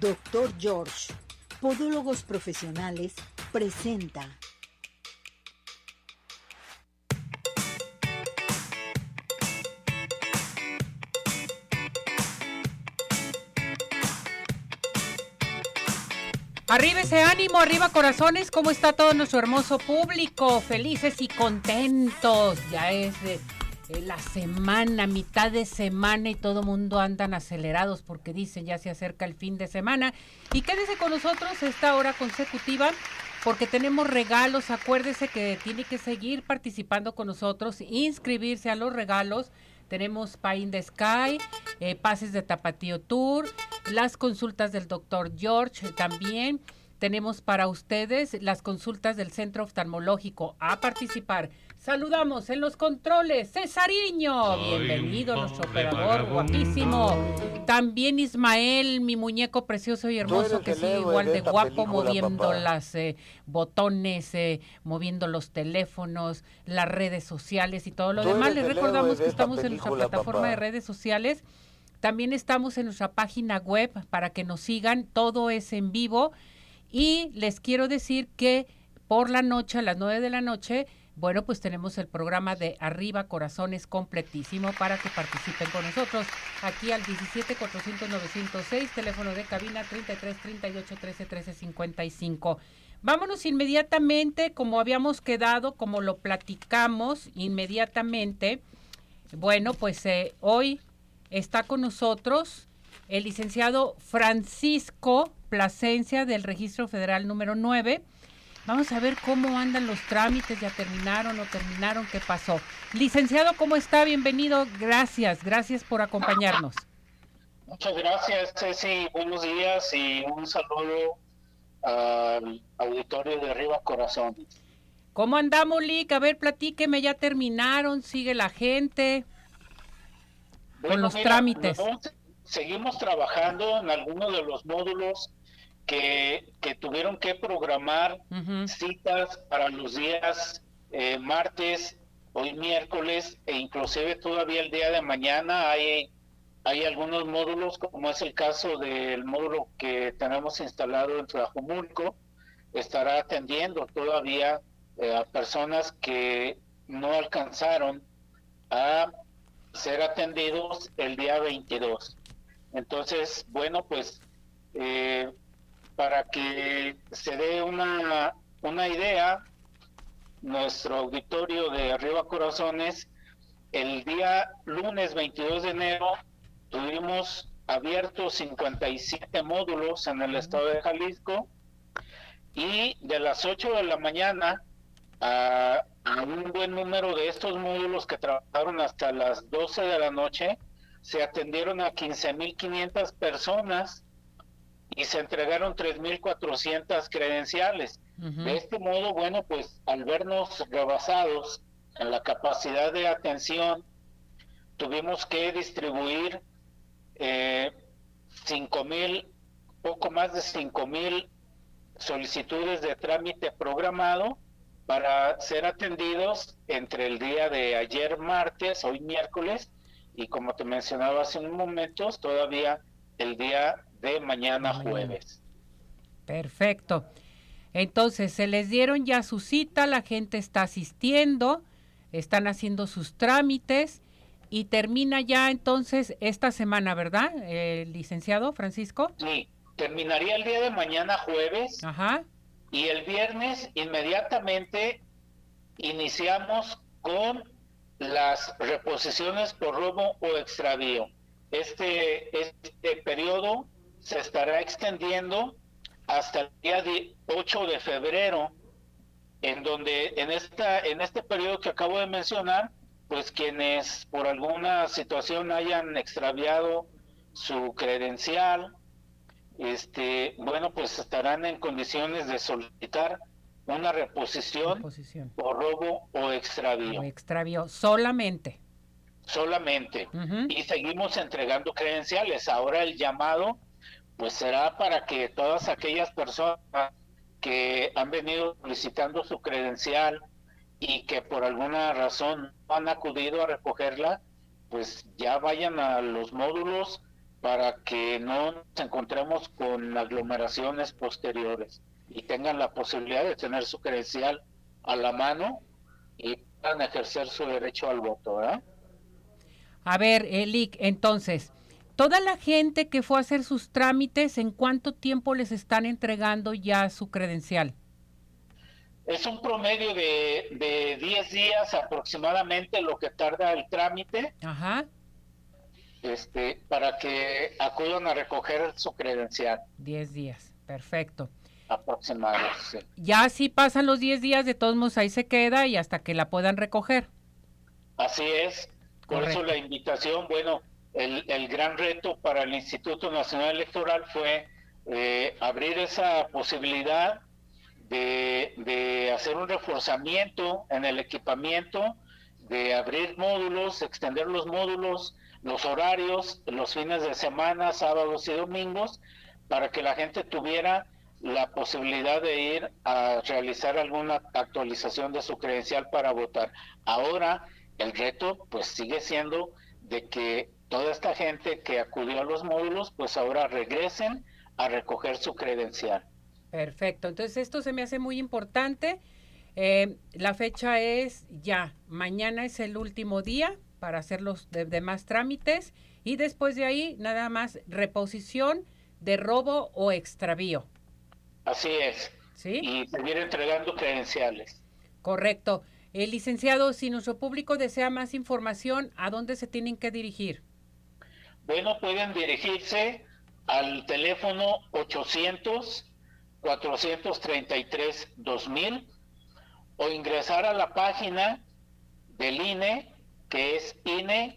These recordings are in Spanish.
Doctor George, Podólogos Profesionales, presenta. Arriba ese ánimo, arriba corazones, ¿cómo está todo nuestro hermoso público? Felices y contentos. Ya es de eh, la semana, mitad de semana y todo mundo andan acelerados porque dicen ya se acerca el fin de semana. Y quédese con nosotros esta hora consecutiva porque tenemos regalos. Acuérdese que tiene que seguir participando con nosotros, inscribirse a los regalos. Tenemos Pine the Sky, eh, pases de Tapatío Tour, las consultas del doctor George también. Tenemos para ustedes las consultas del Centro Oftalmológico a participar Saludamos en los controles, Cesariño. Bienvenido, nuestro operador guapísimo. También Ismael, mi muñeco precioso y hermoso, que sigue igual de, guapo, moviendo las eh, botones, eh, moviendo los teléfonos, las redes sociales y todo lo demás. Les recordamos que estamos en nuestra plataforma de redes sociales. También estamos en nuestra página web para que nos sigan. Todo es en vivo. Y les quiero decir que por la noche, a las nueve de la noche, bueno, pues tenemos el programa de Arriba Corazones completísimo para que participen con nosotros aquí al 17 400 906, teléfono de cabina 33 38 13 13 55. Vámonos inmediatamente, como habíamos quedado, como lo platicamos inmediatamente. Bueno, pues eh, hoy está con nosotros el licenciado Francisco Plasencia del Registro Federal número 9 Vamos a ver cómo andan los trámites, ya terminaron o terminaron, qué pasó. Licenciado, ¿cómo está? Bienvenido, gracias, gracias por acompañarnos. Muchas gracias, Ceci, buenos días y un saludo al auditorio de Arriba Corazón. ¿Cómo andamos, Lick? A ver, platíqueme, ya terminaron, sigue la gente con los trámites. seguimos trabajando en algunos de los módulos que, tuvieron que programar citas para los días eh, martes, hoy miércoles e inclusive todavía el día de mañana hay, hay algunos módulos, como es el caso del módulo que tenemos instalado en Tlajumulco, estará atendiendo todavía eh, a personas que no alcanzaron a ser atendidos el día 22. Entonces, bueno, pues eh, para que se dé una, una idea, nuestro auditorio de Arriba Corazones, el día lunes 22 de enero tuvimos abiertos 57 módulos en el estado de Jalisco y de las 8 de la mañana a, a, un buen número de estos módulos que trabajaron hasta las 12 de la noche, se atendieron a 15.500 personas y se entregaron 3.400 credenciales. De este modo, bueno, pues al vernos rebasados en la capacidad de atención, tuvimos que distribuir eh, 5.000, poco más de 5.000 solicitudes de trámite programado para ser atendidos entre el día de ayer martes, hoy miércoles, y como te mencionaba hace un momento, todavía el día de mañana jueves. Perfecto. Entonces, se les dieron ya su cita, la gente está asistiendo, están haciendo sus trámites y termina ya entonces esta semana, ¿verdad, el licenciado Francisco? Sí, terminaría el día de mañana jueves. Ajá. Y el viernes inmediatamente iniciamos con las reposiciones por robo o extravío. Este, este periodo se estará extendiendo hasta el día 8 de febrero, en donde en esta en este periodo que acabo de mencionar, pues quienes por alguna situación hayan extraviado su credencial, este, bueno, pues estarán en condiciones de solicitar una reposición, por robo o extravío. extravío solamente. Solamente. Y seguimos entregando credenciales. Ahora el llamado pues será para que todas aquellas personas que han venido solicitando su credencial y que por alguna razón no han acudido a recogerla, pues ya vayan a los módulos para que no nos encontremos con aglomeraciones posteriores y tengan la posibilidad de tener su credencial a la mano y puedan ejercer su derecho al voto. A ver, Elic, entonces, toda la gente que fue a hacer sus trámites, ¿en cuánto tiempo les están entregando ya su credencial? Es un promedio de, de 10 días aproximadamente lo que tarda el trámite. Ajá. Este, para que acudan a recoger su credencial. 10 días, perfecto. Aproximadamente. Ya si pasan los 10 días, de todos modos ahí se queda y hasta que la puedan recoger. Así es. Por eso la invitación, bueno, el, el, gran reto para el Instituto Nacional Electoral fue eh, abrir esa posibilidad de, hacer un reforzamiento en el equipamiento, de abrir módulos, extender los módulos, los horarios, los fines de semana, sábados y domingos, para que la gente tuviera la posibilidad de ir a realizar alguna actualización de su credencial para votar. Ahora el reto pues sigue siendo de que toda esta gente que acudió a los módulos pues ahora regresen a recoger su credencial. Perfecto, entonces esto se me hace muy importante. Eh, la fecha es ya, mañana es el último día para hacer los demás trámites y después de ahí nada más reposición de robo o extravío. Así es. ¿Sí? Y seguir entregando credenciales. Correcto. El licenciado, si nuestro público desea más información, ¿a dónde se tienen que dirigir? Bueno, pueden dirigirse al teléfono 800 433 2000 o ingresar a la página del INE que es ine.mx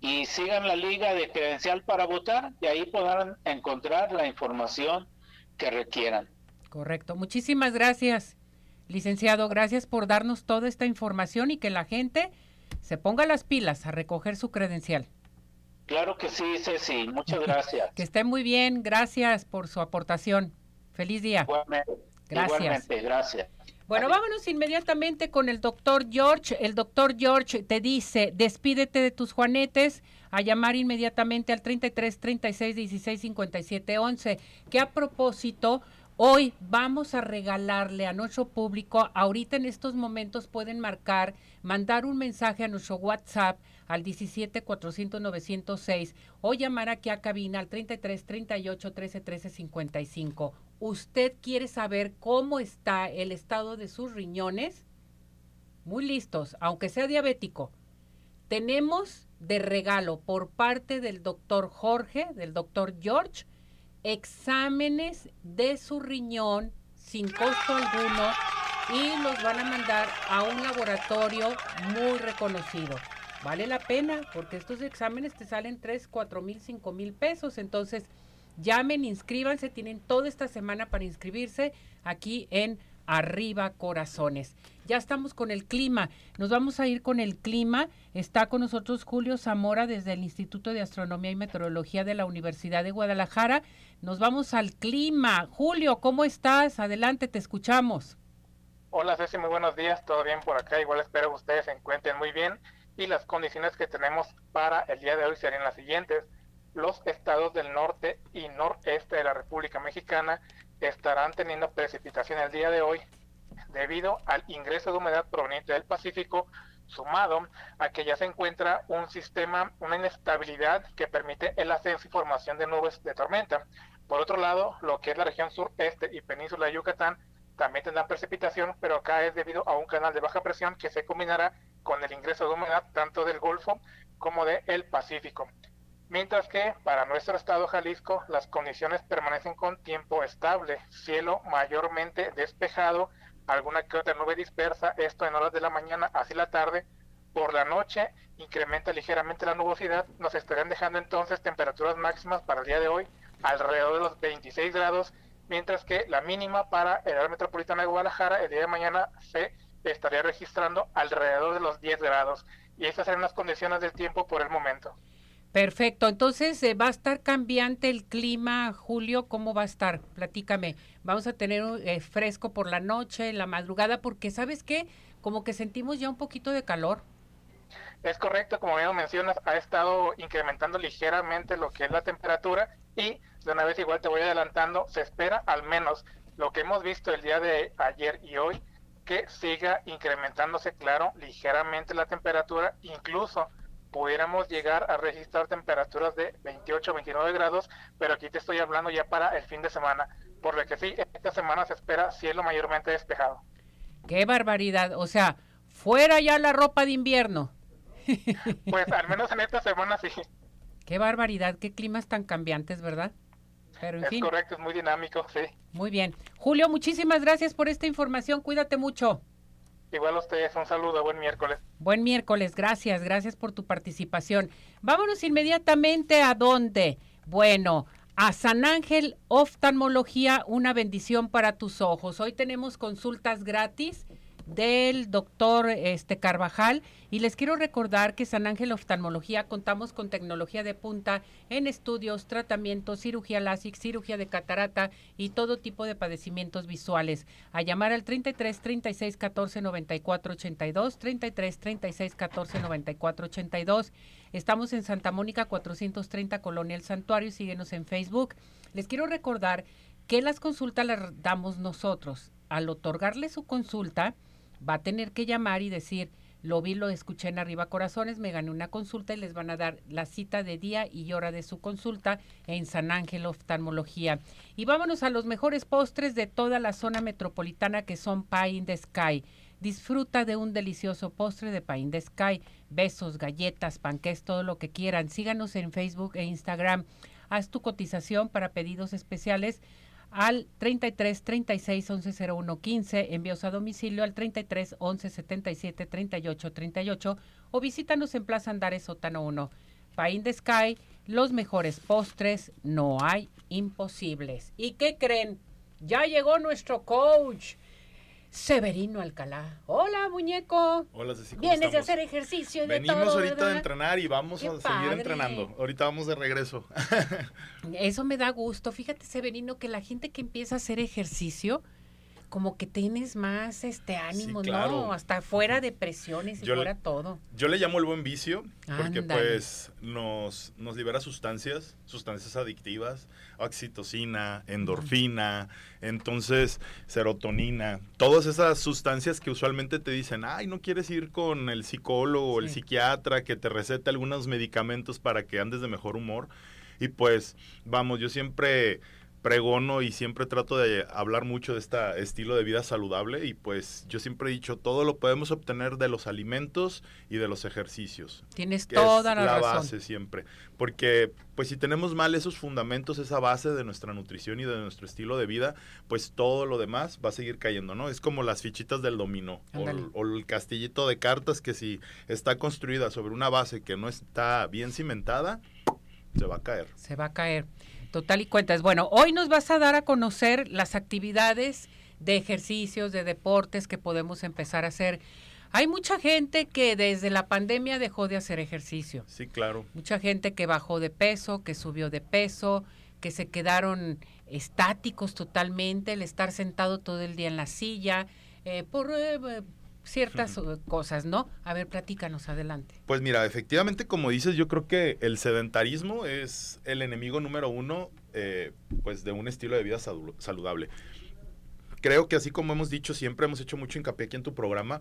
y sigan la liga de credencial para votar y ahí podrán encontrar la información que requieran. Correcto. Muchísimas gracias, licenciado. Gracias por darnos toda esta información y que la gente se ponga las pilas a recoger su credencial. Claro que sí, Ceci. Muchas gracias. que esté muy bien. Gracias por su aportación. Feliz día. Igualmente. Gracias. gracias. Bueno, vámonos inmediatamente con el doctor George. El doctor George te dice, despídete de tus juanetes, a llamar inmediatamente al 33 36 16 57 11, que a propósito, hoy vamos a regalarle a nuestro público, ahorita en estos momentos pueden marcar, mandar un mensaje a nuestro WhatsApp al 17 400 906 o llamar aquí a cabina al 33 38 13 13 55. ¿Usted quiere saber cómo está el estado de sus riñones? Muy listos, aunque sea diabético. Tenemos de regalo por parte del doctor Jorge, del doctor George, exámenes de su riñón sin costo alguno y los van a mandar a un laboratorio muy reconocido. Vale la pena porque estos exámenes te salen 3, 4 mil, 5 mil pesos. Entonces, llamen, inscríbanse. Tienen toda esta semana para inscribirse aquí en Arriba Corazones. Ya estamos con el clima. Nos vamos a ir con el clima. Está con nosotros Julio Zamora desde el Instituto de Astronomía y Meteorología de la Universidad de Guadalajara. Nos vamos al clima. Julio, ¿cómo estás? Adelante, te escuchamos. Hola Ceci, muy buenos días. ¿Todo bien por acá? Igual espero que ustedes se encuentren muy bien y las condiciones que tenemos para el día de hoy serían las siguientes. Los estados del norte y noreste de la República Mexicana estarán teniendo precipitación el día de hoy debido al ingreso de humedad proveniente del Pacífico sumado a que ya se encuentra un sistema, una inestabilidad que permite el ascenso y formación de nubes de tormenta. Por otro lado, lo que es la región sureste y península de Yucatán también tendrán precipitación, pero acá es debido a un canal de baja presión que se combinará con el ingreso de humedad tanto del Golfo como del Pacífico. Mientras que para nuestro estado Jalisco las condiciones permanecen con tiempo estable, cielo mayormente despejado, alguna que otra nube dispersa, esto en horas de la mañana hacia la tarde, por la noche incrementa ligeramente la nubosidad, nos estarían dejando entonces temperaturas máximas para el día de hoy alrededor de los 26 grados, mientras que la mínima para el área metropolitana de Guadalajara el día de mañana se estaría registrando alrededor de los 10 grados. Y estas serán las condiciones del tiempo por el momento. Perfecto, entonces eh, va a estar cambiante el clima, Julio, ¿cómo va a estar? Platícame. Vamos a tener eh, fresco por la noche, en la madrugada, porque sabes qué, como que sentimos ya un poquito de calor. Es correcto, como bien mencionas, ha estado incrementando ligeramente lo que es la temperatura y de una vez igual te voy adelantando, se espera al menos lo que hemos visto el día de ayer y hoy, que siga incrementándose, claro, ligeramente la temperatura, incluso pudiéramos llegar a registrar temperaturas de 28, 29 grados, pero aquí te estoy hablando ya para el fin de semana, por lo que sí, esta semana se espera cielo mayormente despejado. Qué barbaridad, o sea, fuera ya la ropa de invierno. Pues al menos en esta semana sí. Qué barbaridad, qué climas tan cambiantes, ¿verdad? Pero en es correcto, es muy dinámico, sí. Muy bien. Julio, muchísimas gracias por esta información. Cuídate mucho. Igual ustedes, un saludo, buen miércoles. Buen miércoles, gracias, gracias por tu participación. Vámonos inmediatamente a dónde. Bueno, a San Ángel Oftalmología, una bendición para tus ojos. Hoy tenemos consultas gratis del doctor este, Carvajal y les quiero recordar que San Ángel Oftalmología contamos con tecnología de punta en estudios, tratamientos, cirugía láser, cirugía de catarata y todo tipo de padecimientos visuales. A llamar al 33 36 14 94 82, 33 36 14 94 82. Estamos en Santa Mónica 430 Colonia El Santuario, síguenos en Facebook. Les quiero recordar que las consultas las damos nosotros. Al otorgarle su consulta, va a tener que llamar y decir, lo vi, lo escuché en Arriba Corazones, me gané una consulta y les van a dar la cita de día y hora de su consulta en San Ángel Oftalmología. Y vámonos a los mejores postres de toda la zona metropolitana que son Pie in the Sky. Disfruta de un delicioso postre de Pie in the Sky. Besos, galletas, panqués, todo lo que quieran. Síganos en Facebook e Instagram. Haz tu cotización para pedidos especiales al 33 36 11 01 15, envíos a domicilio al 33 11 77 38 38 o visítanos en Plaza Andares Sótano 1. Pain de Sky, los mejores postres, no hay imposibles. ¿Y qué creen? Ya llegó nuestro coach. Severino Alcalá. Hola, muñeco. Hola, Ceci. Vienes de hacer ejercicio de Venimos ahorita de entrenar y vamos a seguir entrenando. Ahorita vamos de regreso. Eso me da gusto. Fíjate, Severino, que la gente que empieza a hacer ejercicio, como que tienes más este ánimo, ¿no? Hasta fuera de presiones y fuera todo. Yo le llamo el buen vicio, porque pues nos, nos libera sustancias, sustancias adictivas, oxitocina, endorfina, entonces serotonina, todas esas sustancias que usualmente te dicen, ay, no quieres ir con el psicólogo o el psiquiatra que te recete algunos medicamentos para que andes de mejor humor. Y pues, vamos, yo siempre pregono y siempre trato de hablar mucho de este estilo de vida saludable y pues yo siempre he dicho, todo lo podemos obtener de los alimentos y de los ejercicios. Tienes toda la, la razón. base siempre, porque pues si tenemos mal esos fundamentos, esa base de nuestra nutrición y de nuestro estilo de vida, pues todo lo demás va a seguir cayendo, ¿no? Es como las fichitas del dominó o, o el castillito de cartas que si está construida sobre una base que no está bien cimentada, se va a caer. Se va a caer. Total y cuentas. Bueno, hoy nos vas a dar a conocer las actividades de ejercicios, de deportes que podemos empezar a hacer. Hay mucha gente que desde la pandemia dejó de hacer ejercicio. Sí, claro. Mucha gente que bajó de peso, que subió de peso, que se quedaron estáticos totalmente, el estar sentado todo el día en la silla, eh, por eh, ciertas cosas, ¿no? A ver, platícanos adelante. Pues mira, efectivamente, como dices, yo creo que el sedentarismo es el enemigo número uno, eh, pues, de un estilo de vida saludable. Creo que así como hemos dicho, siempre hemos hecho mucho hincapié aquí en tu programa,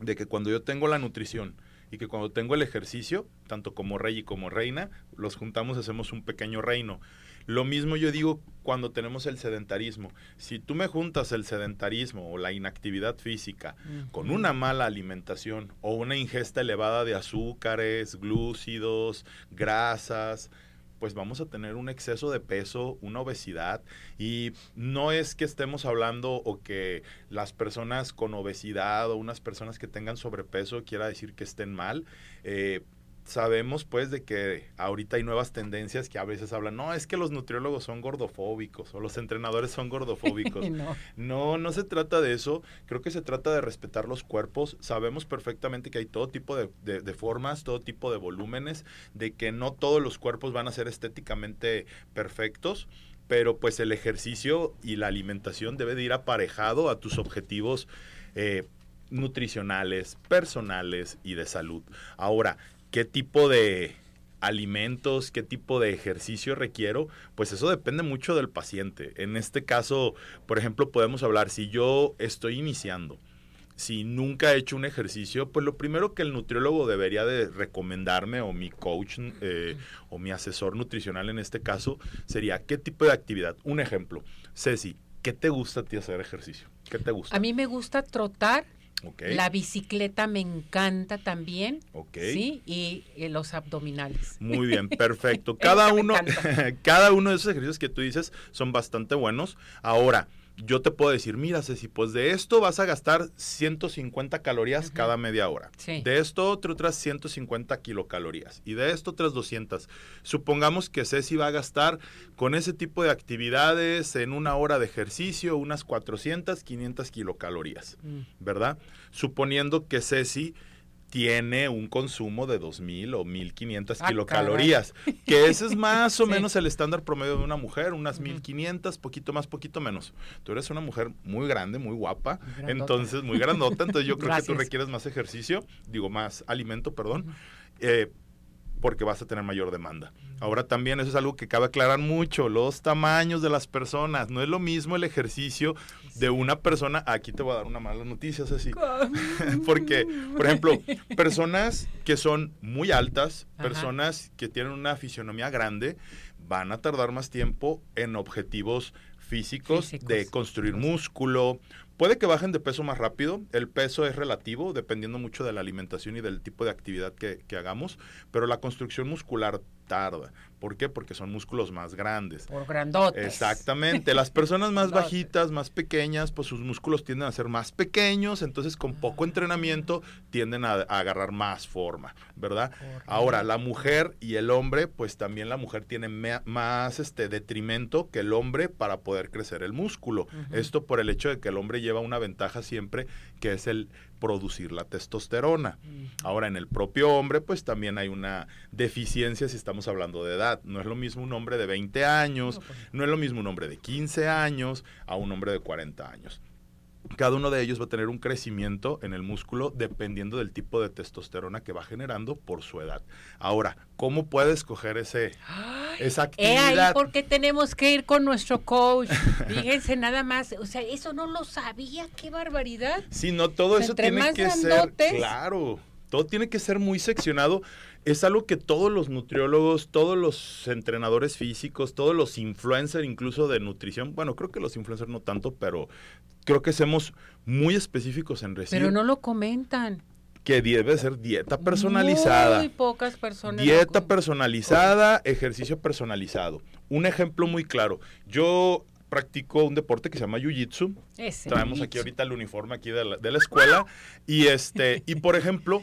de que cuando yo tengo la nutrición y que cuando tengo el ejercicio, tanto como rey y como reina, los juntamos, hacemos un pequeño reino. Lo mismo yo digo cuando tenemos el sedentarismo. Si tú me juntas el sedentarismo o la inactividad física con una mala alimentación o una ingesta elevada de azúcares, glúcidos, grasas, pues vamos a tener un exceso de peso, una obesidad. Y no es que estemos hablando o que las personas con obesidad o unas personas que tengan sobrepeso quiera decir que estén mal. Eh, sabemos pues de que ahorita hay nuevas tendencias que a veces hablan, no, es que los nutriólogos son gordofóbicos o los entrenadores son gordofóbicos. no. no. se trata de eso, creo que se trata de respetar los cuerpos, sabemos perfectamente que hay todo tipo de, de formas, todo tipo de volúmenes, de que no todos los cuerpos van a ser estéticamente perfectos pero pues el ejercicio y la alimentación debe de ir aparejado a tus objetivos eh, nutricionales, personales y de salud. Ahora, ¿qué tipo de alimentos, qué tipo de ejercicio requiero, pues eso depende mucho del paciente. En este caso, por ejemplo, podemos hablar, si yo estoy iniciando, si nunca he hecho un ejercicio, pues lo primero que el nutriólogo debería de recomendarme o mi coach eh, o mi asesor nutricional en este caso sería qué tipo de actividad. Un ejemplo, Ceci, ¿qué te gusta a ti hacer ejercicio? ¿Qué te gusta? A mí me gusta trotar. La bicicleta me encanta también. Sí, y, y los abdominales. Muy bien, perfecto. Cada uno, cada uno de esos ejercicios que tú dices son bastante buenos. Ahora, yo te puedo decir, mira, Ceci, pues de esto vas a gastar 150 calorías cada media hora. De esto otras 150 kilocalorías. Y de esto otras 200. Supongamos que Ceci va a gastar con ese tipo de actividades en una hora de ejercicio unas 400, 500 kilocalorías, mm. ¿verdad? Suponiendo que Ceci tiene un consumo de 2.000 o 1.500 ah, kilocalorías, que ese es más o menos el estándar promedio de una mujer, unas 1.500, poquito más, poquito menos. Tú eres una mujer muy grande, muy guapa, entonces muy grandota, entonces yo creo que tú requieres más ejercicio, digo más alimento, perdón porque vas a tener mayor demanda. Ahora también eso es algo que cabe aclarar mucho, los tamaños de las personas. No es lo mismo el ejercicio de una persona. Aquí te voy a dar una mala noticia, así. porque, por ejemplo, personas que son muy altas, personas que tienen una fisionomía grande, van a tardar más tiempo en objetivos físicos, de construir músculo, Puede que bajen de peso más rápido, el peso es relativo, dependiendo mucho de la alimentación y del tipo de actividad que, hagamos, pero la construcción muscular tarda. ¿Por qué? Porque son músculos más grandes. Por grandotes. Exactamente. Las personas más bajitas, más pequeñas, pues sus músculos tienden a ser más pequeños, entonces con poco ah. entrenamiento tienden a, agarrar más forma, ¿verdad? Ahora, la mujer y el hombre, pues también la mujer tiene más este detrimento que el hombre para poder crecer el músculo. Esto por el hecho de que el hombre lleva una ventaja siempre, que es el producir la testosterona. Ahora, en el propio hombre, pues también hay una deficiencia si estamos hablando de edad. No es lo mismo un hombre de 20 años, pues no, es lo mismo un hombre de 15 años a un hombre de 40 años. Cada uno de ellos va a tener un crecimiento en el músculo dependiendo del tipo de testosterona que va generando por su edad. Ahora, ¿cómo puede escoger ese, esa actividad? Eh, ahí porque tenemos que ir con nuestro coach. Fíjense nada más, o sea, eso no lo sabía, qué barbaridad. Sí, no, todo eso tiene que ser, claro, todo tiene que ser muy seccionado es algo que todos los nutriólogos, todos los entrenadores físicos, todos los influencers incluso de nutrición, bueno, creo que los influencers no tanto, pero creo que somos muy específicos en recibir. Pero no lo comentan. Que debe ser dieta personalizada. Muy pocas personas. Dieta personalizada, ejercicio personalizado. Un ejemplo muy claro. Yo practico un deporte que se llama Jiu-Jitsu. Traemos aquí ahorita el uniforme aquí de la, de la escuela. Y este, y por ejemplo,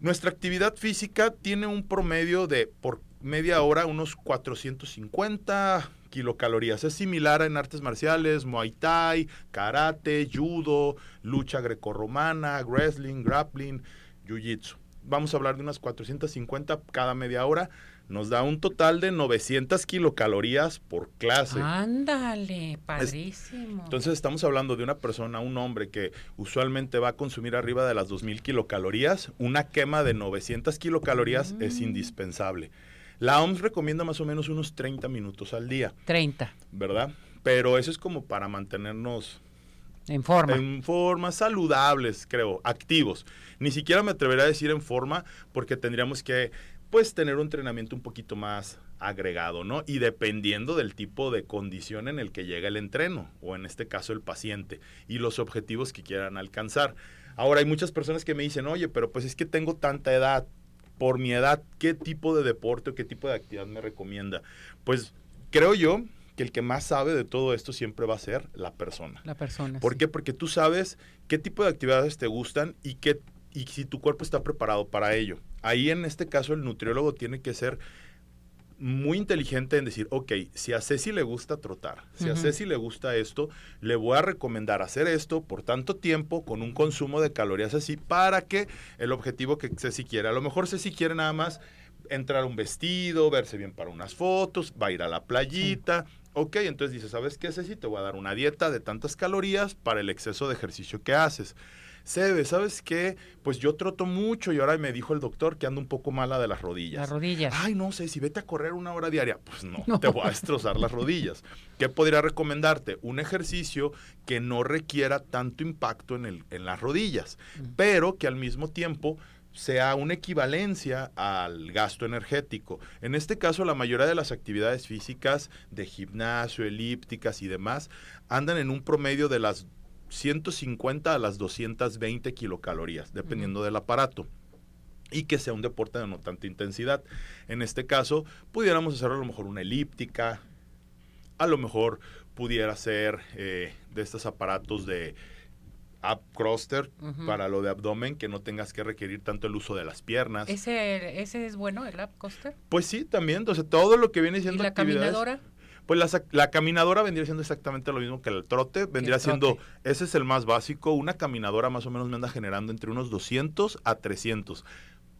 nuestra actividad física tiene un promedio de por media hora unos 450 kilocalorías. Es similar en artes marciales, Muay Thai, karate, judo, lucha grecorromana, wrestling, grappling, jiu-jitsu. Vamos a hablar de unas 450 cada media hora nos da un total de 900 kilocalorías por clase. Ándale, padrísimo. entonces estamos hablando de una persona, un hombre que usualmente va a consumir arriba de las 2000 kilocalorías, una quema de 900 kilocalorías es mm. indispensable. La OMS recomienda más o menos unos 30 minutos al día. 30. ¿Verdad? Pero eso es como para mantenernos en forma. En forma, saludables, creo, activos. Ni siquiera me atrevería a decir en forma porque tendríamos que pues tener un entrenamiento un poquito más agregado, ¿no? Y dependiendo del tipo de condición en el que llega el entreno, o en este caso el paciente, y los objetivos que quieran alcanzar. Ahora, hay muchas personas que me dicen, oye, pero pues es que tengo tanta edad, por mi edad, ¿qué tipo de deporte o qué tipo de actividad me recomienda? Pues creo yo que el que más sabe de todo esto siempre va a ser la persona. La persona. ¿Por qué? Porque tú sabes qué tipo de actividades te gustan y qué y si tu cuerpo está preparado para ello. Ahí en este caso el nutriólogo tiene que ser muy inteligente en decir, ok, si a Ceci le gusta trotar, si a Ceci le gusta esto, le voy a recomendar hacer esto por tanto tiempo con un consumo de calorías así para que el objetivo que Ceci quiere, a lo mejor Ceci quiere nada más entrar a un vestido, verse bien para unas fotos, va a ir a la playita. Ok, entonces dice, ¿sabes qué, Ceci? Te voy a dar una dieta de tantas calorías para el exceso de ejercicio que haces. Sebe, ¿sabes qué? Pues yo troto mucho y ahora me dijo el doctor que ando un poco mala de las rodillas. Las rodillas. Ay, no sé, si vete a correr una hora diaria. Pues no, te voy a destrozar las rodillas. ¿Qué podría recomendarte? Un ejercicio que no requiera tanto impacto en, el, en las rodillas, pero que al mismo tiempo sea una equivalencia al gasto energético. En este caso, la mayoría de las actividades físicas de gimnasio, elípticas y demás andan en un promedio de las 150 a las 220 kilocalorías, dependiendo del aparato y que sea un deporte de no tanta intensidad. En este caso, pudiéramos hacer a lo mejor una elíptica, a lo mejor pudiera ser eh, de estos aparatos de up croster para lo de abdomen, que no tengas que requerir tanto el uso de las piernas. ¿Ese, ese es bueno, el? Pues sí, también. Entonces, todo lo que viene siendo ¿Y la caminadora? Pues la, la, caminadora vendría siendo exactamente lo mismo que el trote. Vendría siendo, ese es el más básico. Una caminadora más o menos me anda generando entre unos 200 a 300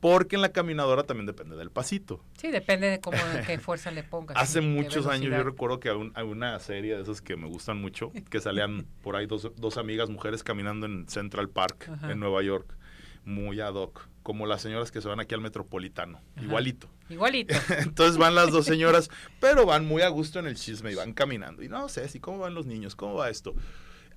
porque en la caminadora también depende del pasito. Sí, depende de cómo, qué fuerza le pongas. Hace muchos años yo recuerdo que hay, una serie de esas que me gustan mucho, que salían por ahí dos, dos amigas mujeres caminando en Central Park, en Nueva York, muy ad hoc, como las señoras que se van aquí al Metropolitano, igualito. Igualito. Entonces van las dos señoras, pero van muy a gusto en el chisme y van caminando. Y no sé, si cómo van los niños, cómo va esto.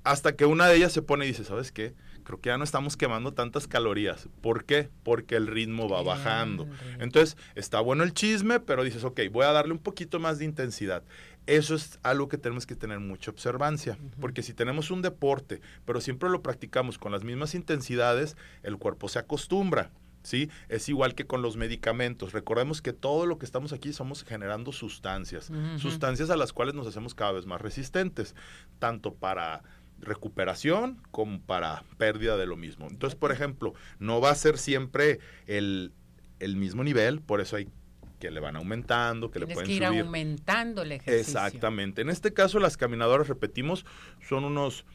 Hasta que una de ellas se pone y dice, ¿sabes qué? creo que ya no estamos quemando tantas calorías. ¿Por qué? Porque el ritmo va bajando. Entonces, está bueno el chisme, pero dices, ok, voy a darle un poquito más de intensidad. Eso es algo que tenemos que tener mucha observancia, porque si tenemos un deporte, pero siempre lo practicamos con las mismas intensidades, el cuerpo se acostumbra. ¿sí? Es igual que con los medicamentos. Recordemos que todo lo que estamos aquí somos generando sustancias, sustancias a las cuales nos hacemos cada vez más resistentes, tanto para recuperación como para pérdida de lo mismo. Entonces, por ejemplo, no va a ser siempre el, mismo nivel, por eso hay que le van aumentando, que le pueden que ir aumentando el ejercicio. Exactamente. En este caso, las caminadoras, repetimos, son unos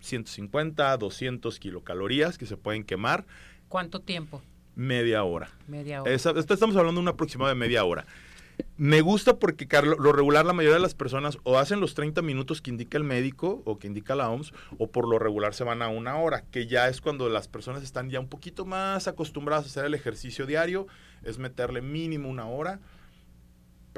150, 200 kilocalorías que se pueden quemar. ¿Cuánto tiempo? Media hora. Media hora. estamos hablando de un aproximado de media hora. Me gusta porque, Carlos, lo regular la mayoría de las personas o hacen los 30 minutos que indica el médico o que indica la OMS, o por lo regular se van a una hora, que ya es cuando las personas están ya un poquito más acostumbradas a hacer el ejercicio diario, es meterle mínimo una hora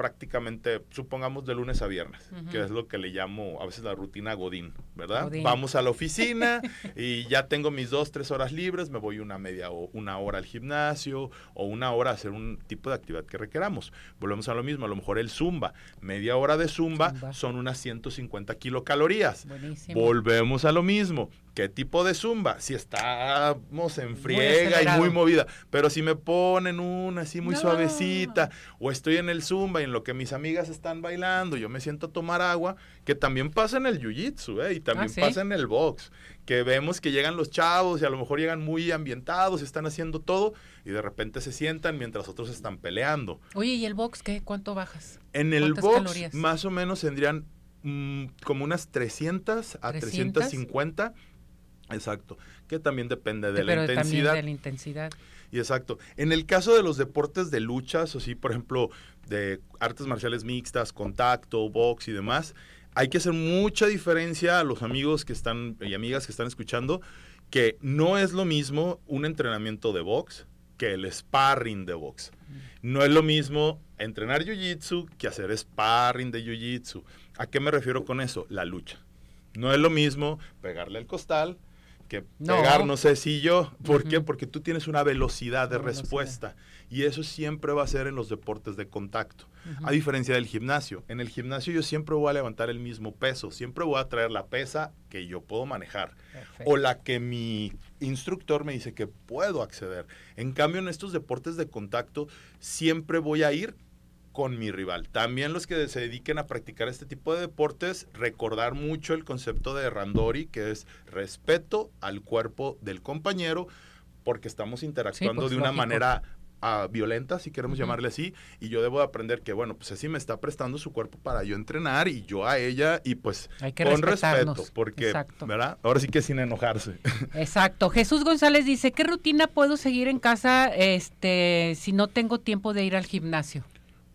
prácticamente, supongamos, de lunes a viernes, que es lo que le llamo a veces la rutina Godín, ¿verdad? Vamos a la oficina y ya tengo mis dos, tres horas libres, me voy una media o una hora al gimnasio o una hora a hacer un tipo de actividad que requeramos. Volvemos a lo mismo, a lo mejor el zumba, media hora de zumba, son unas 150 kilocalorías. Volvemos a lo mismo, ¿Qué tipo de zumba? Si estamos en friega y muy movida, pero si me ponen una así muy suavecita, o estoy en el zumba y en lo que mis amigas están bailando, yo me siento a tomar agua, que también pasa en el jiu-jitsu, ¿eh? y también ah, pasa en el box, que vemos que llegan los chavos y a lo mejor llegan muy ambientados, están haciendo todo, y de repente se sientan mientras otros están peleando. Oye, ¿y el box qué? ¿Cuánto bajas? En el box más o menos tendrían mm, como unas 300 a 350 Exacto, que también depende de la intensidad. También de la intensidad. Y exacto. En el caso de los deportes de luchas, o sí, por ejemplo, de artes marciales mixtas, contacto, box y demás, hay que hacer mucha diferencia a los amigos que están y amigas que están escuchando, que no es lo mismo un entrenamiento de box que el sparring de box. No es lo mismo entrenar jiu-jitsu que hacer sparring de jiu-jitsu. ¿A qué me refiero con eso? La lucha. No es lo mismo pegarle al costal que pegar, no sé si yo. ¿Por qué? Porque tú tienes una velocidad de respuesta y eso siempre va a ser en los deportes de contacto. A diferencia del gimnasio. En el gimnasio yo siempre voy a levantar el mismo peso, siempre voy a traer la pesa que yo puedo manejar o la que mi instructor me dice que puedo acceder. En cambio, en estos deportes de contacto siempre voy a ir con mi rival. También los que se dediquen a practicar este tipo de deportes, recordar mucho el concepto de Randori, que es respeto al cuerpo del compañero, porque estamos interactuando pues, de una manera ah, violenta, si queremos llamarle así, y yo debo aprender que, bueno, pues así me está prestando su cuerpo para yo entrenar y yo a ella, y pues con respeto, porque, ¿verdad? Ahora sí que sin enojarse. Exacto. Jesús González dice, ¿qué rutina puedo seguir en casa este, si no tengo tiempo de ir al gimnasio?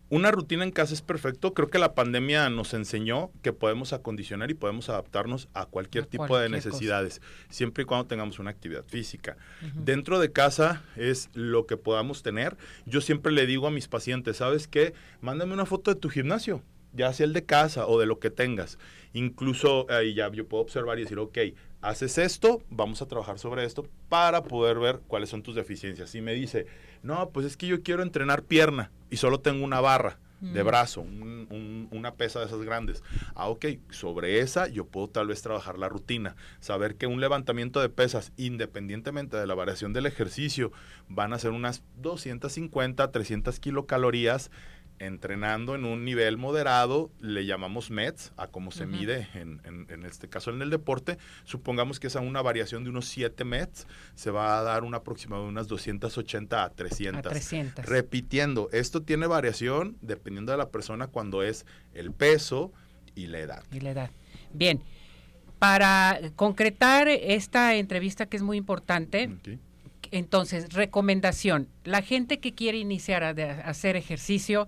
Una rutina en casa es perfecto. Creo que la pandemia nos enseñó que podemos acondicionar y podemos adaptarnos a cualquier tipo de necesidades, siempre y cuando tengamos una actividad física. Dentro de casa es lo que podamos tener. Yo siempre le digo a mis pacientes, ¿sabes qué? Mándame una foto de tu gimnasio, ya sea el de casa o de lo que tengas. Incluso ahí ya yo puedo observar y decir, ok, haces esto, vamos a trabajar sobre esto para poder ver cuáles son tus deficiencias. Si me dice, no, pues es que yo quiero entrenar pierna y solo tengo una barra de mm. brazo, una pesa de esas grandes. Ah, ok, sobre esa yo puedo tal vez trabajar la rutina, saber que un levantamiento de pesas, independientemente de la variación del ejercicio, van a ser unas 250, 300 kilocalorías entrenando en un nivel moderado, le llamamos METS, a cómo se mide en, en, este caso en el deporte. Supongamos que es a una variación de unos 7 METs, se va a dar un aproximado de unas 280 a 300. A 300. Repitiendo, esto tiene variación dependiendo de la persona cuando es el peso y la edad. Y la edad. Bien, para concretar esta entrevista que es muy importante, entonces, recomendación, la gente que quiere iniciar a hacer ejercicio,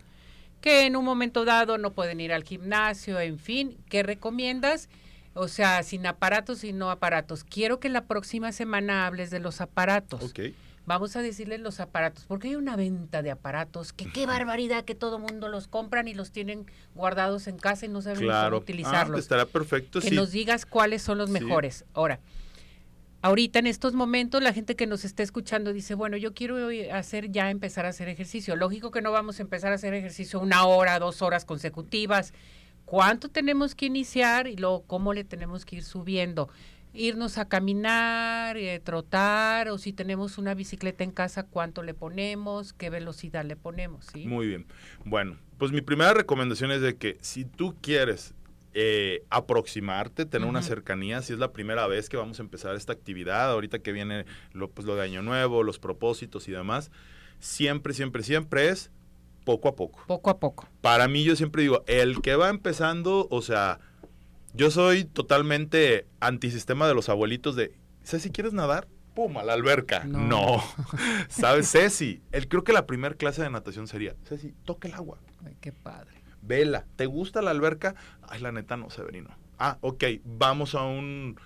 que en un momento dado no pueden ir al gimnasio, en fin, ¿qué recomiendas? O sea, sin aparatos y no aparatos. Quiero que la próxima semana hables de los aparatos. Ok. Vamos a decirles los aparatos, porque hay una venta de aparatos, que qué barbaridad que todo mundo los compran y los tienen guardados en casa y no saben cómo utilizarlos. Ah, estará perfecto. Que nos digas cuáles son los mejores. Ahora, ahorita en estos momentos la gente que nos está escuchando dice, bueno, yo quiero hacer ya empezar a hacer ejercicio. Lógico que no vamos a empezar a hacer ejercicio una hora, dos horas consecutivas. ¿Cuánto tenemos que iniciar y luego cómo le tenemos que ir subiendo? Irnos a caminar, eh, trotar o si tenemos una bicicleta en casa, ¿cuánto le ponemos? ¿Qué velocidad le ponemos? ¿sí? Muy bien. Bueno, pues mi primera recomendación es de que si tú quieres eh, aproximarte, tener una cercanía, si es la primera vez que vamos a empezar esta actividad, ahorita que viene lo, pues, lo de Año Nuevo, los propósitos y demás, siempre, siempre, siempre es poco a poco. Poco a poco. Para mí yo siempre digo, el que va empezando, o sea, yo soy totalmente antisistema de los abuelitos de, si ¿quieres nadar? Pum, a la alberca. No. ¿Sabes, Ceci? El, creo que la primera clase de natación sería, Ceci, toca el agua. Ay, qué padre vela. ¿Te gusta la alberca? Ay, la neta no, Severino. Ah, ok, vamos a un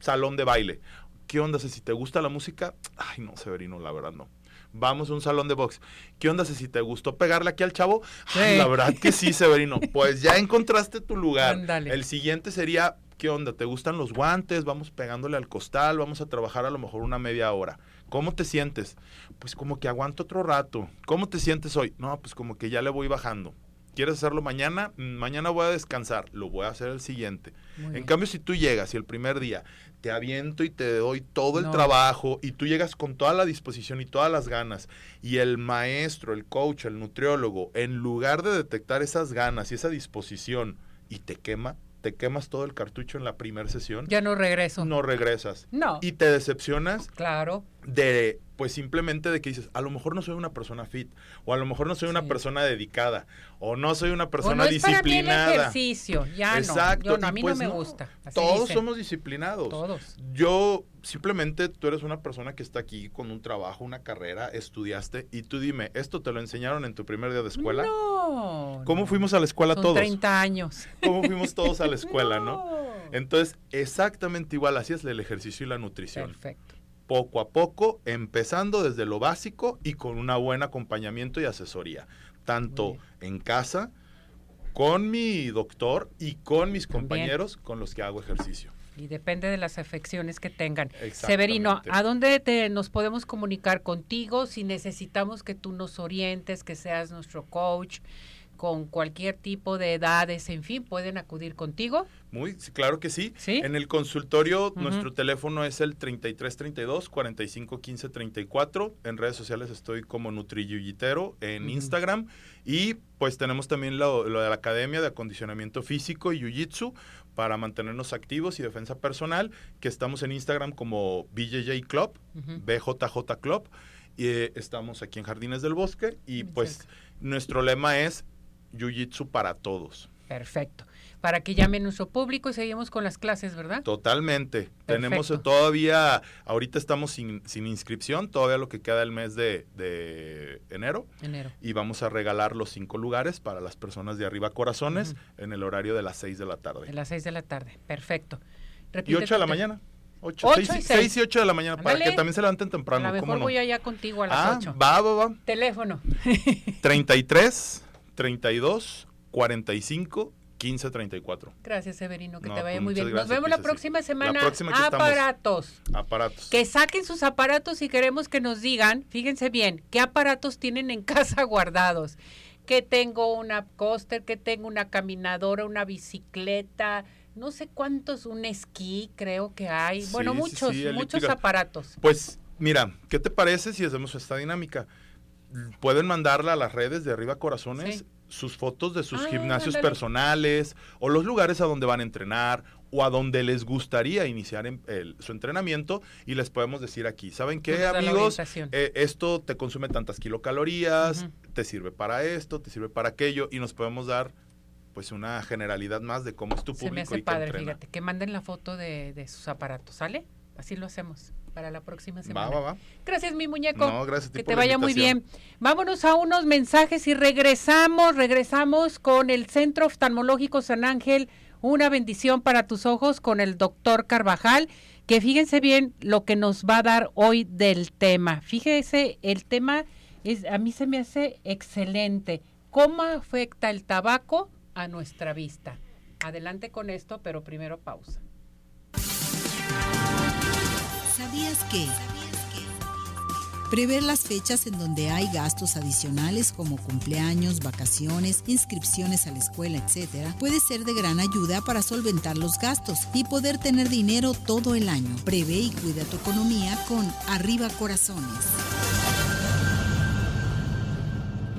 salón de baile. ¿Qué onda, si te gusta la música? Ay, no, Severino, la verdad no. Vamos a un salón de box. ¿Qué onda, si te gustó pegarle aquí al chavo? Ay, la verdad que sí, Severino. Pues ya encontraste tu lugar. El siguiente sería, ¿qué onda? ¿Te gustan los guantes? Vamos pegándole al costal, vamos a trabajar a lo mejor una media hora. ¿Cómo te sientes? Pues como que aguanto otro rato. ¿Cómo te sientes hoy? No, pues como que ya le voy bajando. ¿Quieres hacerlo mañana? Mm, mañana voy a descansar, lo voy a hacer el siguiente. en cambio, si tú llegas y el primer día te aviento y te doy todo el trabajo y tú llegas con toda la disposición y todas las ganas y el maestro, el coach, el nutriólogo, en lugar de detectar esas ganas y esa disposición y te quema, te quemas todo el cartucho en la primera sesión. Ya no regreso. No regresas. No. Y te decepcionas. Claro. De, pues simplemente de que dices, a lo mejor no soy una persona fit, o a lo mejor no soy una persona dedicada, o no soy una persona o no disciplinada. Es para ejercicio, ya Exacto. no. a mí pues no me gusta. todos somos disciplinados. Todos. Yo simplemente tú eres una persona que está aquí con un trabajo, una carrera, estudiaste y tú dime, ¿esto te lo enseñaron en tu primer día de escuela? No. ¿Cómo fuimos a la escuela Son todos? 30 años. ¿Cómo fuimos todos a la escuela, no? Entonces, exactamente igual, así es el ejercicio y la nutrición. Perfecto. Poco a poco, empezando desde lo básico y con un buen acompañamiento y asesoría, tanto en casa, con mi doctor y con mis compañeros con los que hago ejercicio. Y depende de las afecciones que tengan. Severino, ¿a dónde te, nos podemos comunicar contigo si necesitamos que tú nos orientes, que seas nuestro coach? Con cualquier tipo de edades, en fin, pueden acudir contigo. Muy, claro que sí. En el consultorio nuestro teléfono es el 3332 4515 34. En redes sociales estoy como NutriYuyitero en Instagram. Y pues tenemos también lo, de la Academia de Acondicionamiento Físico y Jiu-Jitsu para mantenernos activos y defensa personal, que estamos en Instagram como BJJ Club, BJJ Club, y eh, estamos aquí en Jardines del Bosque y pues nuestro lema es Jiu-Jitsu para todos. Perfecto. Para que llame nuestro público y seguimos con las clases, ¿verdad? Totalmente. Tenemos todavía, ahorita estamos sin, sin, inscripción, todavía lo que queda el mes de, de, enero. Enero. Y vamos a regalar los cinco lugares para las personas de arriba corazones en el horario de las seis de la tarde. De las seis de la tarde, perfecto. y ocho de la mañana. 8, 6, y 8 de la mañana, para que también se levanten temprano. A lo mejor voy allá contigo a las ah, 8. Va, va, va. Teléfono. 33, 32, 45, 34. Gracias, Severino, que te vaya pues muy bien. Nos vemos la próxima semana. aparatos. aparatos. Que saquen sus aparatos y queremos que nos digan, fíjense bien, qué aparatos tienen en casa guardados. Que tengo una coaster, que tengo una caminadora, una bicicleta, no sé cuántos, un esquí creo que hay. bueno, muchos, muchos aparatos. Pues mira, ¿qué te parece si hacemos esta dinámica? Pueden mandarla a las redes de Arriba Corazones sus fotos de sus ah, gimnasios personales o los lugares a donde van a entrenar o a donde les gustaría iniciar su entrenamiento y les podemos decir aquí, ¿saben qué amigos? Eh, esto te consume tantas kilocalorías, te sirve para esto, te sirve para aquello y nos podemos dar pues una generalidad más de cómo es tu público. Se me hace padre, fíjate, que manden la foto de, sus aparatos, ¿sale? Así lo hacemos para la próxima semana. Va, va, va. Gracias, mi muñeco. No, gracias Que te vaya muy bien. Vámonos a unos mensajes y regresamos, regresamos con el Centro Oftalmológico San Ángel. Una bendición para tus ojos con el doctor Carvajal, que fíjense bien lo que nos va a dar hoy del tema. Fíjense, el tema es, a mí se me hace excelente. ¿Cómo afecta el tabaco a nuestra vista. Adelante con esto, pero primero pausa. ¿Sabías que? Prever las fechas en donde hay gastos adicionales como cumpleaños, vacaciones, inscripciones a la escuela, etc., puede ser de gran ayuda para solventar los gastos y poder tener dinero todo el año. Prevé y cuida tu economía con Arriba Corazones.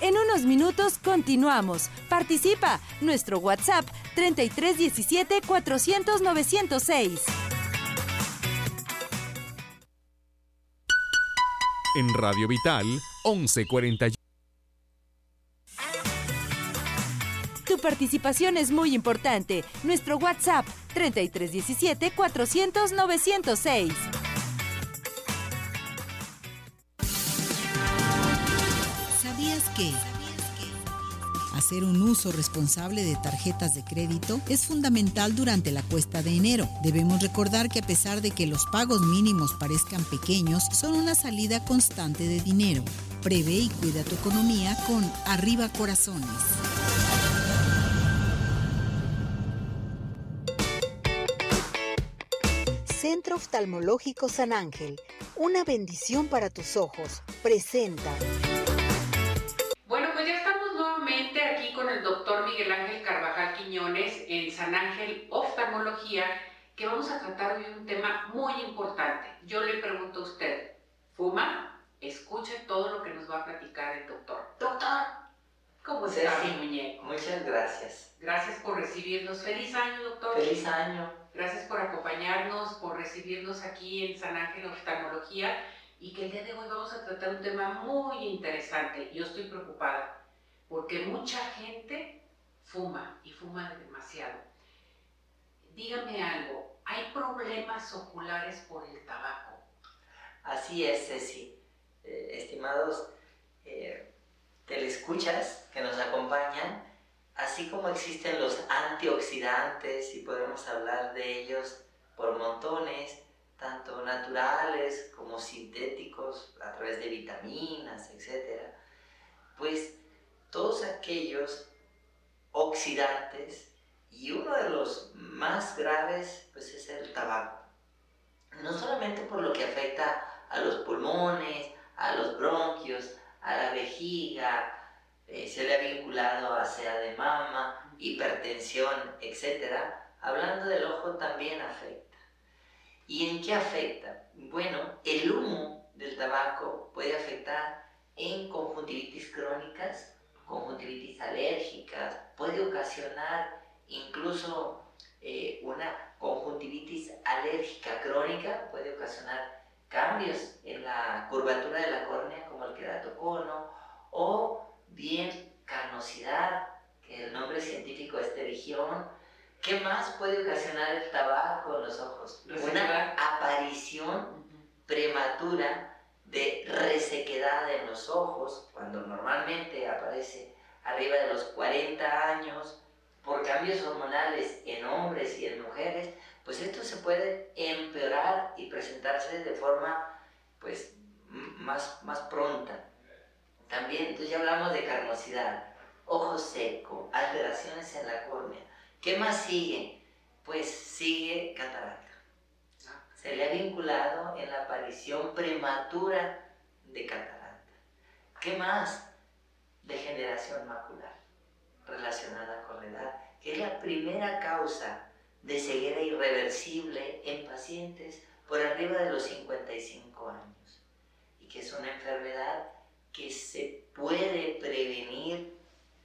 En unos minutos continuamos. Participa. Nuestro WhatsApp 3317 400 906. En Radio Vital 1140. Tu participación es muy importante. Nuestro WhatsApp 3317 400 906. Hacer un uso responsable de tarjetas de crédito es fundamental durante la cuesta de enero. Debemos recordar que a pesar de que los pagos mínimos parezcan pequeños, son una salida constante de dinero. Prevé y cuida tu economía con Arriba Corazones. Centro Oftalmológico San Ángel, una bendición para tus ojos, presenta. San Ángel Oftalmología, que vamos a tratar hoy un tema muy importante. Yo le pregunto a usted, ¿fuma? Escuche todo lo que nos va a platicar el doctor. Doctor, ¿cómo está mi muñeco? Muchas gracias. Gracias por recibirnos. Feliz año, doctor. Feliz año. Gracias por acompañarnos, por recibirnos aquí en San Ángel Oftalmología. y que el día de hoy vamos a tratar un tema muy interesante. Yo estoy preocupada porque mucha gente fuma y fuma demasiado. Dígame algo, ¿hay problemas oculares por el tabaco? Así es, Ceci. Eh, estimados eh, telescuchas que nos acompañan, así como existen los antioxidantes y podemos hablar de ellos por montones, tanto naturales como sintéticos a través de vitaminas, etc., pues todos aquellos oxidantes y uno de los más graves pues es el tabaco. No solamente por lo que afecta a los pulmones, a los bronquios, a la vejiga, eh, se le ha vinculado a sea de mama, hipertensión, etc. Hablando del ojo también afecta. ¿Y en qué afecta? Bueno, el humo del tabaco puede afectar en conjuntivitis crónicas, conjuntivitis alérgicas, puede ocasionar incluso eh, una conjuntivitis alérgica crónica, puede ocasionar cambios en la curvatura de la córnea como el queratocono o bien carnosidad, que el nombre científico es terigión. ¿Qué más puede ocasionar el tabaco en los ojos? Una aparición prematura de resequedad en los ojos, cuando normalmente aparece arriba de los 40 años por cambios hormonales en hombres y en mujeres, pues esto se puede empeorar y presentarse de forma pues más, más pronta. También, entonces ya hablamos de carnosidad, ojo seco, alteraciones en la córnea. ¿Qué más sigue? Pues sigue catarata. Se le ha vinculado en la aparición prematura de catarata. ¿Qué más? Degeneración macular relacionada con la edad, que es la primera causa de ceguera irreversible en pacientes por arriba de los 55 años y que es una enfermedad que se puede prevenir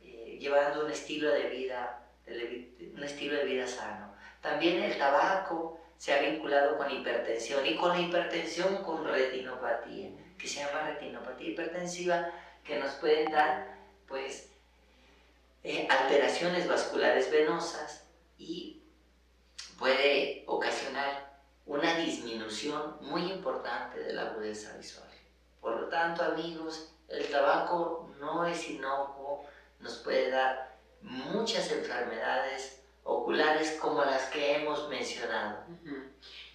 eh, llevando un estilo de vida un estilo de vida sano. También el tabaco se ha vinculado con hipertensión y con la hipertensión con retinopatía, que se llama retinopatía hipertensiva, que nos puede dar pues eh, alteraciones vasculares venosas y puede ocasionar una disminución muy importante de la agudeza visual. Por lo tanto, amigos, el tabaco no es inocuo, nos puede dar muchas enfermedades oculares como las que hemos mencionado.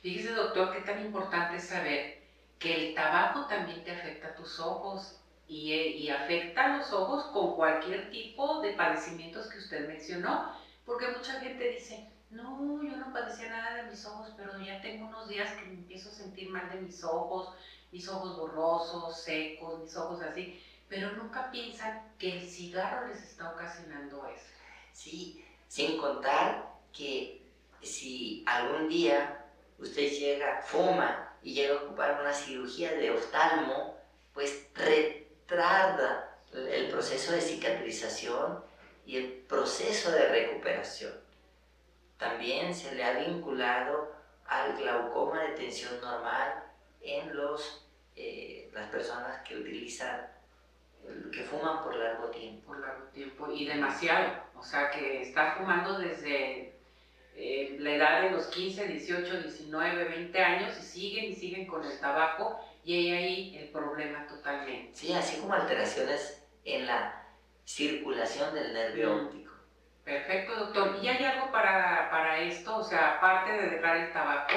Fíjese, doctor, qué tan importante es saber que el tabaco también te afecta a tus ojos y, y afecta a los ojos con cualquier tipo de padecimientos que usted mencionó, porque mucha gente dice, no, yo no padecía nada de mis ojos, pero ya tengo unos días que me empiezo a sentir mal de mis ojos, mis ojos borrosos, secos, mis ojos así, pero nunca piensan que el cigarro les está ocasionando eso. Sí, sin contar que si algún día usted llega, fuma y llega a ocupar una cirugía de oftalmo, pues retarda el proceso de cicatrización y el proceso de recuperación. También se le ha vinculado al glaucoma de tensión normal en los, eh, las personas que utilizan, que fuman por largo tiempo. Por largo tiempo y demasiado. O sea, que está fumando desde eh, la edad de los 15, 18, 19, 20 años y siguen y siguen con el tabaco y hay ahí el problema totalmente. Sí, así como alteraciones en la circulación del nervio mm. óptico. Perfecto, doctor. ¿Y hay algo para, para, esto? O sea, aparte de dejar el tabaco,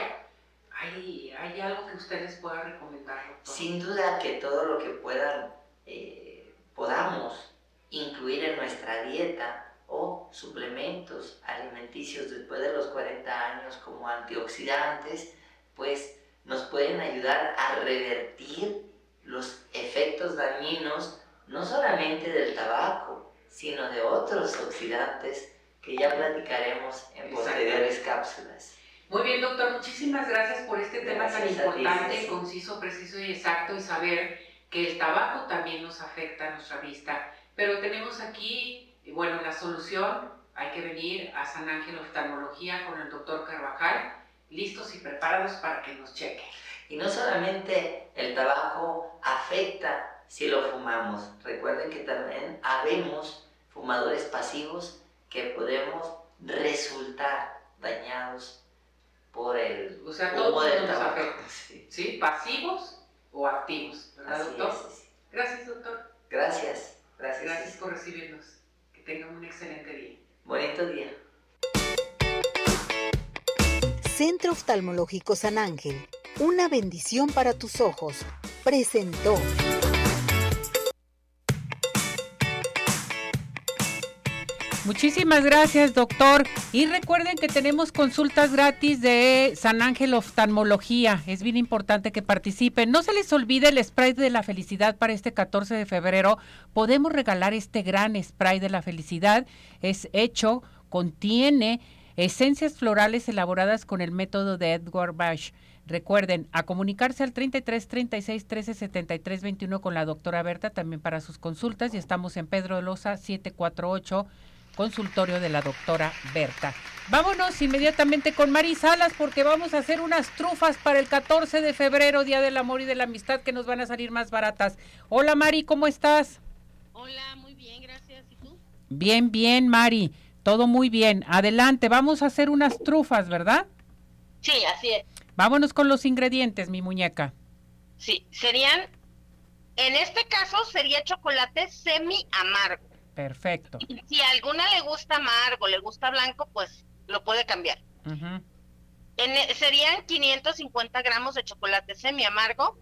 ¿hay, ¿hay algo que ustedes puedan recomendar, doctor? Sin duda que todo lo que puedan, eh, podamos incluir en nuestra dieta o suplementos alimenticios después de los 40 años como antioxidantes, pues nos pueden ayudar a revertir los efectos dañinos no solamente del tabaco, sino de otros oxidantes que ya platicaremos en posteriores cápsulas. Muy bien, doctor, muchísimas gracias por este tema tan importante, conciso, preciso y exacto y saber que el tabaco también nos afecta a nuestra vista. Pero tenemos aquí, bueno, la solución, hay que venir a San Ángel Oftalmología con el doctor Carvajal listos y preparados para que nos chequen. Y no solamente el tabaco afecta si lo fumamos, recuerden que también habemos fumadores pasivos que podemos resultar dañados por el o sea, todos nos afecta. Sí. Pasivos o activos, ¿verdad, doctor? Gracias, doctor. Gracias. Gracias. Gracias por recibirnos. Tengan un excelente día. Bonito día. Centro Oftalmológico San Ángel. Una bendición para tus ojos. Presentó. Muchísimas gracias, doctor. Y recuerden que tenemos consultas gratis de San Ángel Oftalmología. Es bien importante que participen. No se les olvide el spray de la felicidad para este 14 de febrero. Podemos regalar este gran spray de la felicidad. Es hecho, contiene esencias florales elaboradas con el método de Edward Bash. Recuerden, a comunicarse al 33 36 13 73 21 con la doctora Berta también para sus consultas y estamos en Pedro Loza 748 consultorio de la doctora Berta. Vámonos inmediatamente con Mari Salas porque vamos a hacer unas trufas para el 14 de febrero, Día del Amor y de la Amistad, que nos van a salir más baratas. Hola Mari, ¿cómo estás? Hola, muy bien, gracias. ¿Y tú? Bien, bien, Mari. Todo muy bien. Adelante, vamos a hacer unas trufas, ¿verdad? Sí, así es. Vámonos con los ingredientes, mi muñeca. Sí, serían, en este caso sería chocolate semi amargo. Perfecto. Si a alguna le gusta amargo, le gusta blanco, pues lo puede cambiar. E, serían 550 gramos de chocolate semi amargo,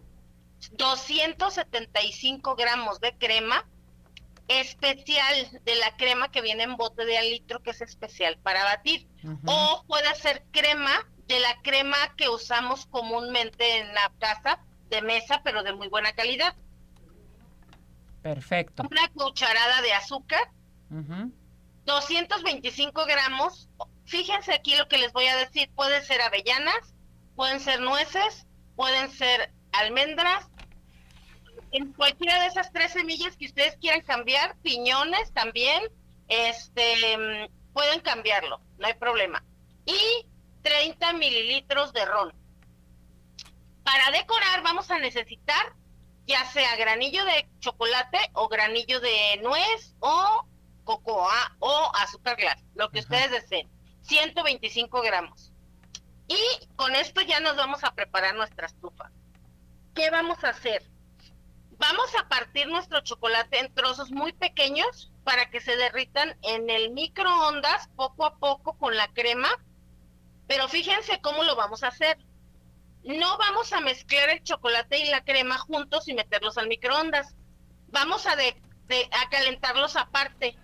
275 gramos de crema especial de la crema que viene en bote de al litro, que es especial para batir. O puede ser crema de la crema que usamos comúnmente en la casa de mesa, pero de muy buena calidad. Perfecto. Una cucharada de azúcar, 225 gramos. Fíjense aquí lo que les voy a decir. Pueden ser avellanas, pueden ser nueces, pueden ser almendras. En cualquiera de esas tres semillas que ustedes quieran cambiar, piñones también, este, pueden cambiarlo, no hay problema. Y 30 mililitros de ron. Para decorar vamos a necesitar ya sea granillo de chocolate o granillo de nuez o cocoa o azúcar glass, lo que ustedes deseen. 125 gramos. Y con esto ya nos vamos a preparar nuestra estufa. ¿Qué vamos a hacer? Vamos a partir nuestro chocolate en trozos muy pequeños para que se derritan en el microondas poco a poco con la crema. Pero fíjense cómo lo vamos a hacer no vamos a mezclar el chocolate y la crema juntos y meterlos al microondas. Vamos a, calentarlos aparte.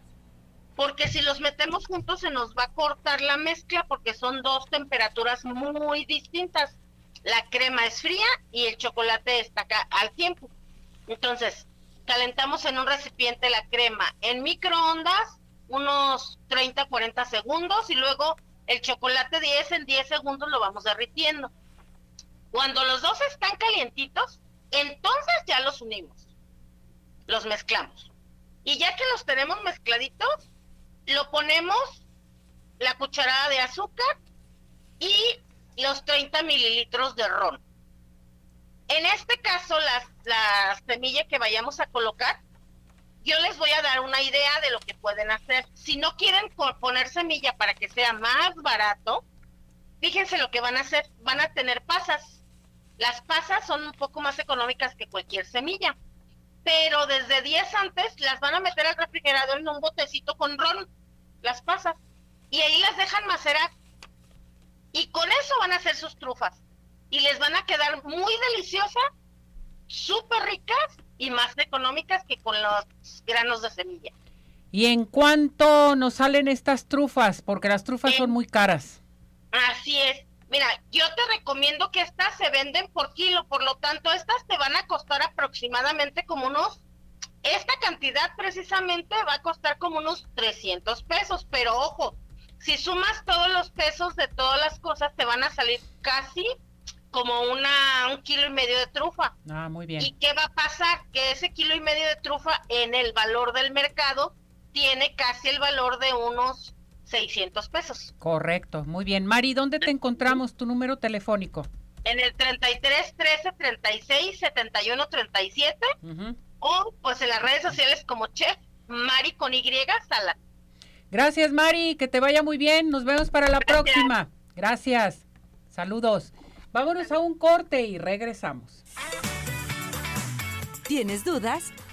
Porque si los metemos juntos se nos va a cortar la mezcla porque son dos temperaturas muy distintas. La crema es fría y el chocolate está acá al tiempo. Entonces, calentamos en un recipiente la crema en microondas unos 30, 40 segundos y luego el chocolate 10 en 10 segundos lo vamos derritiendo. Cuando los dos están calientitos, entonces ya los unimos, los mezclamos. Y ya que los tenemos mezcladitos, lo ponemos la cucharada de azúcar y los 30 mililitros de ron. En este caso, las, las semillas que vayamos a colocar, yo les voy a dar una idea de lo que pueden hacer. Si no quieren poner semilla para que sea más barato, fíjense lo que van a hacer. Van a tener pasas las pasas son un poco más económicas que cualquier semilla, pero desde 10 antes las van a meter al refrigerador en un botecito con ron, las pasas, y ahí las dejan macerar. Y con eso van a hacer sus trufas. Y les van a quedar muy deliciosas, súper ricas y más económicas que con los granos de semilla. ¿Y en cuánto nos salen estas trufas? Porque las trufas son muy caras. Así es. Mira, yo te recomiendo que estas se venden por kilo, por lo tanto, estas te van a costar aproximadamente como unos, esta cantidad precisamente va a costar como unos 300 pesos, pero ojo, si sumas todos los pesos de todas las cosas, te van a salir casi como una un kilo y medio de trufa. Ah, muy bien. ¿Y qué va a pasar? Que ese kilo y medio de trufa en el valor del mercado tiene casi el valor de unos 600 pesos. Correcto, muy bien. Mari, ¿dónde te encontramos tu número telefónico? en el 33 13 36 71 37 o pues en las redes sociales como Chef Mari con Y Sala. Gracias Mari, que te vaya muy bien, nos vemos para la próxima. Gracias, saludos. Vámonos a un corte y regresamos. ¿Tienes dudas?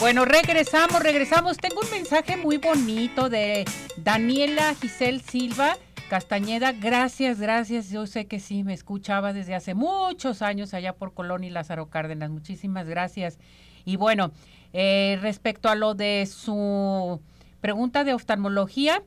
Bueno, regresamos, regresamos. Tengo un mensaje muy bonito de Daniela Giselle Silva Castañeda. Gracias, gracias. Yo sé que sí, me escuchaba desde hace muchos años allá por Colón y Lázaro Cárdenas. Muchísimas gracias. Y bueno, eh, respecto a lo de su pregunta de oftalmología,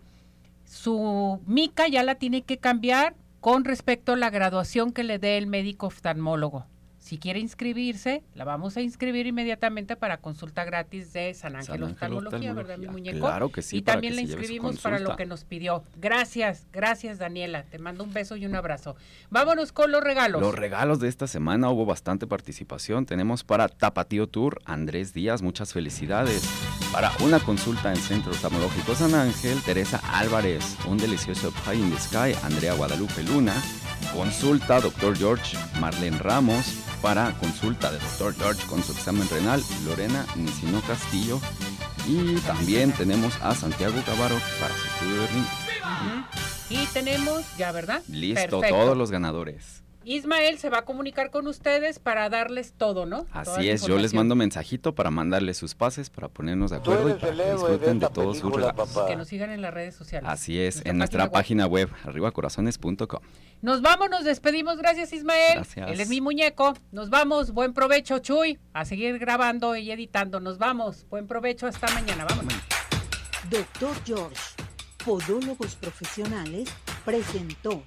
su mica ya la tiene que cambiar con respecto a la graduación que le dé el médico oftalmólogo. Si quiere inscribirse, la vamos a inscribir inmediatamente para consulta gratis de San Ángel, Oftalmología, ¿verdad, mi muñeco? Claro que sí. Y también la inscribimos para lo que nos pidió. Gracias, gracias, Daniela. Te mando un beso y un abrazo. Vámonos con los regalos. Los regalos de esta semana hubo bastante participación. Tenemos para Tapatío Tour, Andrés Díaz, muchas felicidades. Para una consulta en Centro Oftalmológico San Ángel, Teresa Álvarez, un delicioso Pie in the Sky, Andrea Guadalupe Luna. Consulta, Doctor George, Marlene Ramos para consulta de Dr. George con su examen renal, Lorena Nicino Castillo. Y también tenemos a Santiago Cavaro para su estudio de ring. Y tenemos, ya, ¿verdad? Listo, todos los ganadores. Ismael se va a comunicar con ustedes para darles todo, ¿no? Así es, yo les mando mensajito para mandarles sus pases, para ponernos de acuerdo y para que disfruten de, todos sus regalos. Que nos sigan en las redes sociales. Así es, en nuestra página web, arribacorazones.com. Nos vamos, nos despedimos. Gracias, Ismael. Gracias. Él es mi muñeco. Nos vamos. Buen provecho, Chuy. A seguir grabando y editando. Nos vamos. Buen provecho. Hasta mañana. Vamos. Doctor George, Podólogos Profesionales, presentó